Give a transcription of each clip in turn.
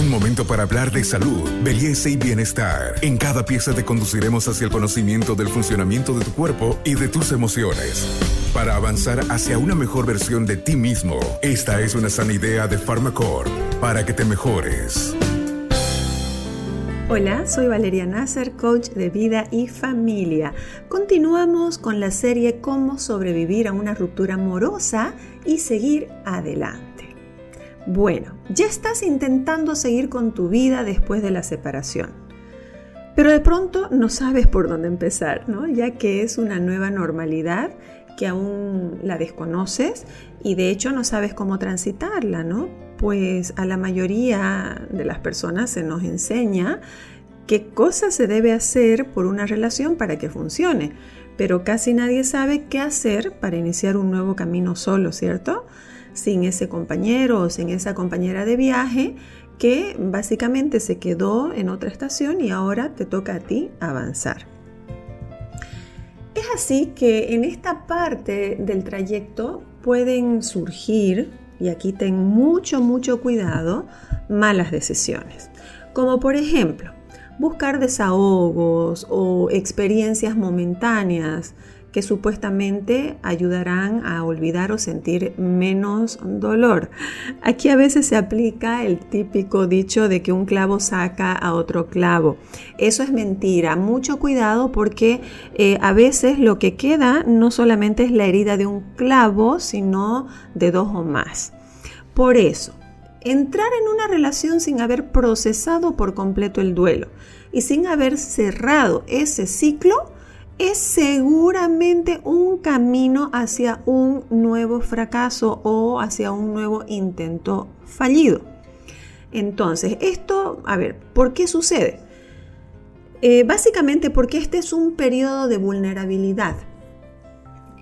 Un momento para hablar de salud, belleza y bienestar. En cada pieza te conduciremos hacia el conocimiento del funcionamiento de tu cuerpo y de tus emociones. Para avanzar hacia una mejor versión de ti mismo, esta es una sana idea de Pharmacore para que te mejores. Hola, soy Valeria Nasser, coach de vida y familia. Continuamos con la serie Cómo sobrevivir a una ruptura amorosa y seguir adelante. Bueno, ya estás intentando seguir con tu vida después de la separación. Pero de pronto no sabes por dónde empezar, ¿no? Ya que es una nueva normalidad que aún la desconoces y de hecho no sabes cómo transitarla, ¿no? Pues a la mayoría de las personas se nos enseña qué cosas se debe hacer por una relación para que funcione, pero casi nadie sabe qué hacer para iniciar un nuevo camino solo, ¿cierto? Sin ese compañero o sin esa compañera de viaje que básicamente se quedó en otra estación y ahora te toca a ti avanzar. Es así que en esta parte del trayecto pueden surgir, y aquí ten mucho, mucho cuidado, malas decisiones. Como por ejemplo, buscar desahogos o experiencias momentáneas que supuestamente ayudarán a olvidar o sentir menos dolor. Aquí a veces se aplica el típico dicho de que un clavo saca a otro clavo. Eso es mentira. Mucho cuidado porque eh, a veces lo que queda no solamente es la herida de un clavo, sino de dos o más. Por eso, entrar en una relación sin haber procesado por completo el duelo y sin haber cerrado ese ciclo, es seguramente un camino hacia un nuevo fracaso o hacia un nuevo intento fallido. Entonces, esto, a ver, ¿por qué sucede? Eh, básicamente porque este es un periodo de vulnerabilidad.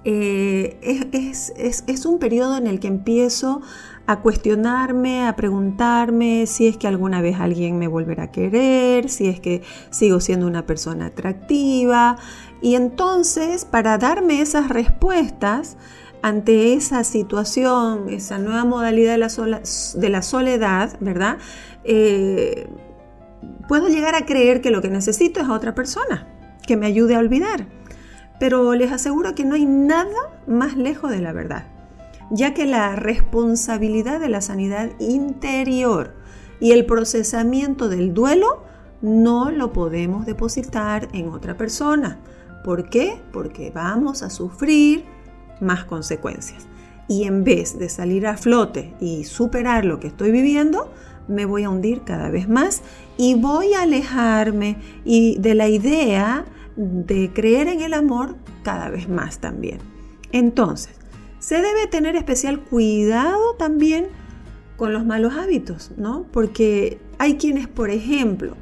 Eh, es, es, un periodo en el que empiezo a cuestionarme, a preguntarme si es que alguna vez alguien me volverá a querer, si es que sigo siendo una persona atractiva. Y entonces, para darme esas respuestas ante esa situación, esa nueva modalidad de la, soledad, ¿verdad? Eh, puedo llegar a creer que lo que necesito es a otra persona que me ayude a olvidar. Pero les aseguro que no hay nada más lejos de la verdad ya que la responsabilidad de la sanidad interior y el procesamiento del duelo no lo podemos depositar en otra persona. ¿Por qué? Porque vamos a sufrir más consecuencias. Y en vez de salir a flote y superar lo que estoy viviendo, me voy a hundir cada vez más y voy a alejarme y de la idea de creer en el amor cada vez más también. Entonces, se debe tener especial cuidado también con los malos hábitos, ¿no? Porque hay quienes, por ejemplo,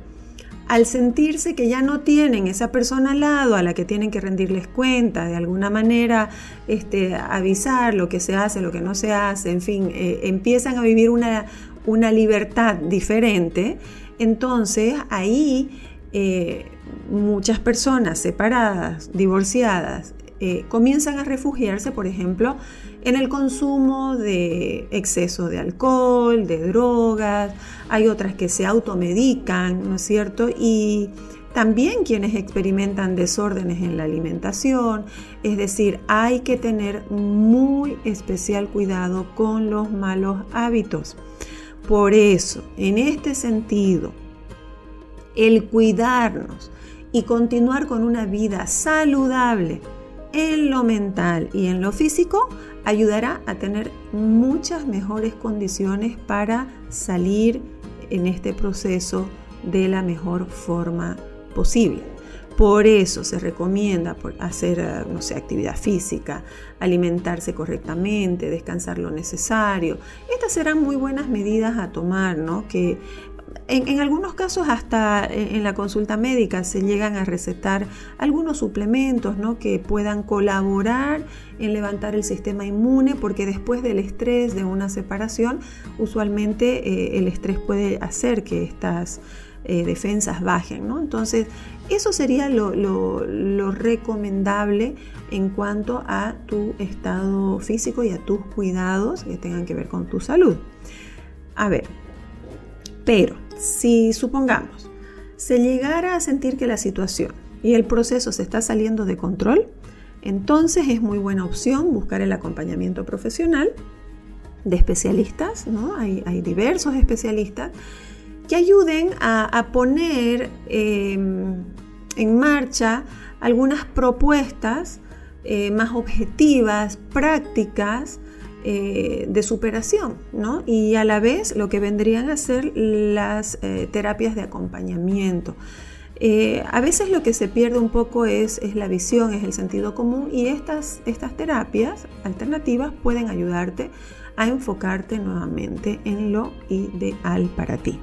al sentirse que ya no tienen esa persona al lado a la que tienen que rendirles cuenta, de alguna manera este, avisar lo que se hace, lo que no se hace, en fin, eh, empiezan a vivir una, una, libertad diferente, entonces ahí eh, muchas personas separadas, divorciadas, eh, comienzan a refugiarse, por ejemplo, en el consumo de exceso de alcohol, de drogas, hay otras que se automedican, ¿no es cierto? Y también quienes experimentan desórdenes en la alimentación, es decir, hay que tener muy especial cuidado con los malos hábitos. Por eso, en este sentido, el cuidarnos y continuar con una vida saludable, en lo mental y en lo físico ayudará a tener muchas mejores condiciones para salir en este proceso de la mejor forma posible. Por eso se recomienda hacer, eh, no sé, actividad física, alimentarse correctamente, descansar lo necesario. Estas serán muy buenas medidas a tomar, ¿no? Que en, algunos casos hasta en la consulta médica se llegan a recetar algunos suplementos ¿no? que puedan colaborar en levantar el sistema inmune porque después del estrés de una separación usualmente eh, el estrés puede hacer que estas eh, defensas bajen. ¿no? Entonces eso sería lo, lo recomendable en cuanto a tu estado físico y a tus cuidados que tengan que ver con tu salud. A ver, pero si supongamos, se llegara a sentir que la situación y el proceso se está saliendo de control, entonces es muy buena opción buscar el acompañamiento profesional de especialistas, ¿no? hay, diversos especialistas que ayuden a, poner em, en marcha algunas propuestas eh, más objetivas, prácticas, eh, de superación, ¿no? Y a la vez lo que vendrían a ser las eh, terapias de acompañamiento. a veces lo que se pierde un poco es, es, la visión, es el sentido común y estas, estas terapias alternativas pueden ayudarte a enfocarte nuevamente en lo ideal para ti.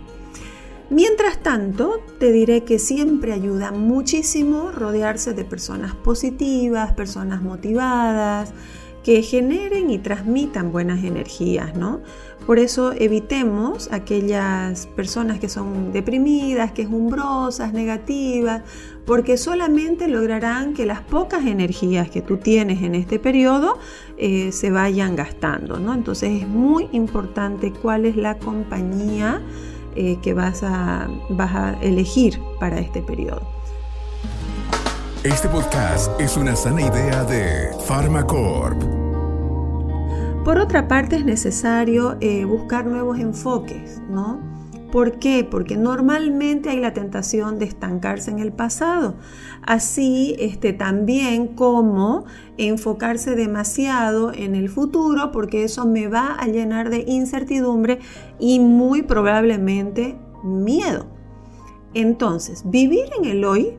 Mientras tanto, te diré que siempre ayuda muchísimo rodearse de personas positivas, personas motivadas, que generen y transmitan buenas energías, ¿no? Por eso evitemos aquellas personas que son deprimidas, quejumbrosas, negativas, porque solamente lograrán que las pocas energías que tú tienes en este periodo eh, se vayan gastando, ¿no? Entonces es muy importante cuál es la compañía eh, que vas a, vas a elegir para este periodo. Este podcast es una sana idea de Pharmacorp. Por otra parte, es necesario eh, buscar nuevos enfoques, ¿no? ¿Por qué? Porque normalmente hay la tentación de estancarse en el pasado, así este, también como enfocarse demasiado en el futuro, porque eso me va a llenar de incertidumbre y muy probablemente miedo. Entonces, vivir en el hoy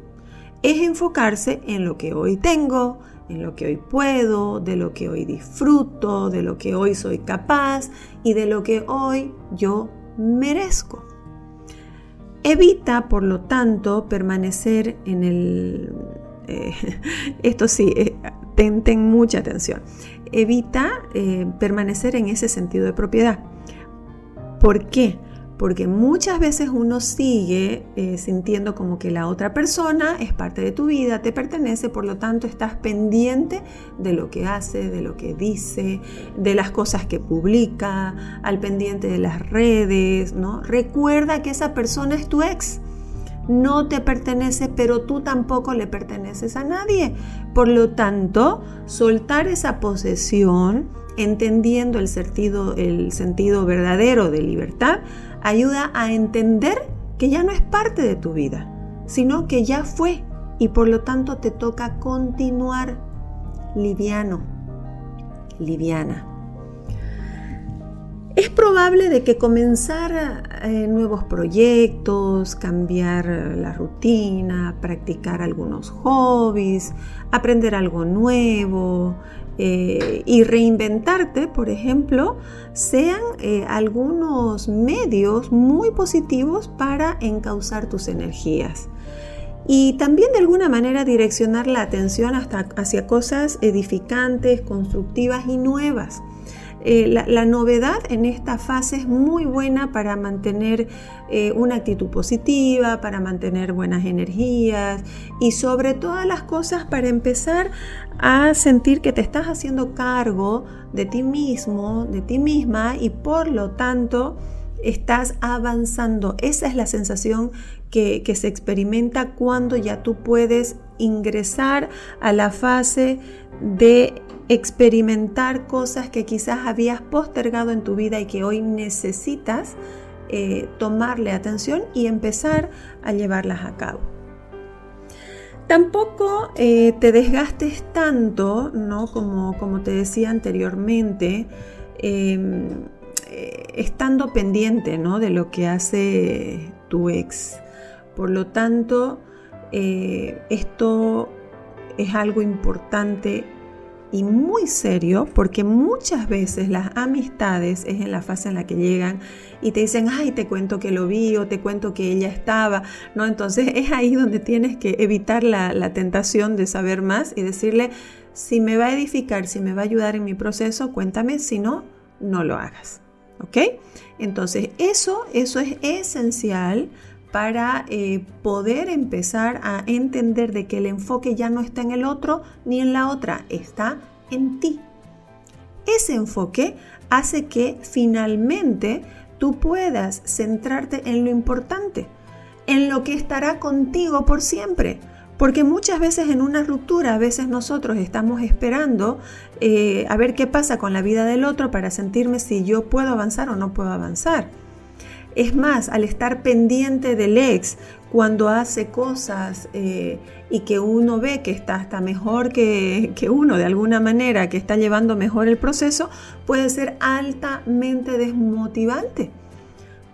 es enfocarse en lo que hoy tengo, en lo que hoy puedo, de lo que hoy disfruto, de lo que hoy soy capaz y de lo que hoy yo merezco. Evita, por lo tanto, permanecer en el... Eh, esto sí, eh, ten, mucha atención. Evita eh, permanecer en ese sentido de propiedad. ¿Por qué? Porque muchas veces uno sigue eh, sintiendo como que la otra persona es parte de tu vida, te pertenece, por lo tanto estás pendiente de lo que hace, de lo que dice, de las cosas que publica, al pendiente de las redes, ¿no? Recuerda que esa persona es tu ex. No te pertenece, pero tú tampoco le perteneces a nadie. Por lo tanto, soltar esa posesión, entendiendo el sentido, el sentido verdadero de libertad, ayuda a entender que ya no es parte de tu vida, sino que ya fue y por lo tanto te toca continuar liviano, liviana. Es probable de que comenzar eh, nuevos proyectos, cambiar la rutina, practicar algunos hobbies, aprender algo nuevo, eh, y reinventarte, por ejemplo, sean eh, algunos medios muy positivos para encauzar tus energías. Y también de alguna manera direccionar la atención hasta hacia cosas edificantes, constructivas y nuevas. Eh, la, novedad en esta fase es muy buena para mantener eh, una actitud positiva, para mantener buenas energías y sobre todas las cosas para empezar a sentir que te estás haciendo cargo de ti mismo, de ti misma y por lo tanto estás avanzando. Esa es la sensación que, que, se experimenta cuando ya tú puedes ingresar a la fase de experimentar cosas que quizás habías postergado en tu vida y que hoy necesitas eh, tomarle atención y empezar a llevarlas a cabo. Tampoco eh, te desgastes tanto, ¿no? Como, como te decía anteriormente, em, eh, estando pendiente ¿no? de lo que hace tu ex. Por lo tanto, esto es algo importante y muy serio porque muchas veces las amistades es en la fase en la que llegan y te dicen, ay, te cuento que lo vi o te cuento que ella estaba, ¿no? Entonces es ahí donde tienes que evitar la, la tentación de saber más y decirle, si me va a edificar, si me va a ayudar en mi proceso, cuéntame, si no, no lo hagas, ¿ok? Entonces eso, eso es esencial para eh, poder empezar a entender de que el enfoque ya no está en el otro ni en la otra, está en ti. Ese enfoque hace que finalmente tú puedas centrarte en lo importante, en lo que estará contigo por siempre. Porque muchas veces en una ruptura, a veces nosotros estamos esperando eh, a ver qué pasa con la vida del otro para sentirme si yo puedo avanzar o no puedo avanzar. Es más, al estar pendiente del ex cuando hace cosas eh, y que uno ve que está hasta mejor que, que uno de alguna manera, que está llevando mejor el proceso, puede ser altamente desmotivante.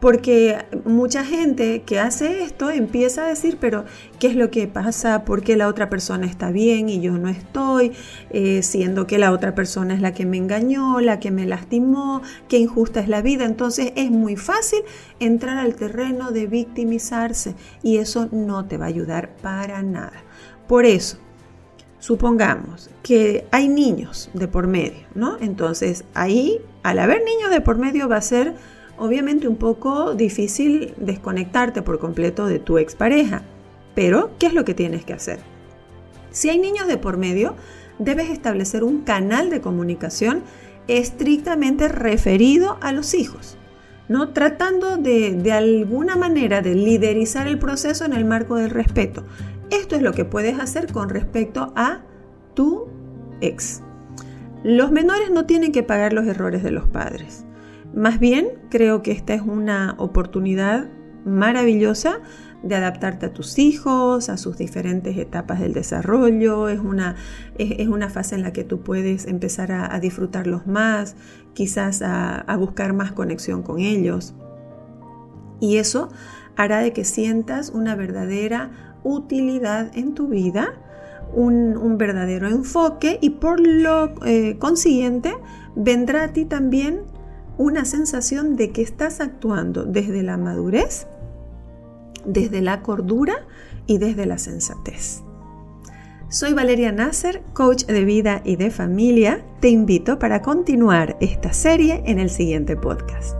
Porque mucha gente que hace esto empieza a decir, pero ¿qué es lo que pasa? ¿Por qué la otra persona está bien y yo no estoy? Eh, siendo que la otra persona es la que me engañó, la que me lastimó, qué injusta es la vida. Entonces es muy fácil entrar al terreno de victimizarse y eso no te va a ayudar para nada. Por eso, supongamos que hay niños de por medio, ¿no? Entonces ahí, al haber niños de por medio va a ser obviamente un poco difícil desconectarte por completo de tu expareja. Pero, ¿qué es lo que tienes que hacer? Si hay niños de por medio, debes establecer un canal de comunicación estrictamente referido a los hijos, ¿no? tratando de, de alguna manera de liderizar el proceso en el marco del respeto. Esto es lo que puedes hacer con respecto a tu ex. Los menores no tienen que pagar los errores de los padres. Más bien, creo que esta es una oportunidad maravillosa de adaptarte a tus hijos, a sus diferentes etapas del desarrollo. Es una, es, una fase en la que tú puedes empezar a, disfrutarlos más, quizás a, buscar más conexión con ellos. Y eso hará de que sientas una verdadera utilidad en tu vida, un, verdadero enfoque y por lo eh, consiguiente vendrá a ti también una sensación de que estás actuando desde la madurez, desde la cordura y desde la sensatez. Soy Valeria Nasser, coach de vida y de familia. Te invito para continuar esta serie en el siguiente podcast.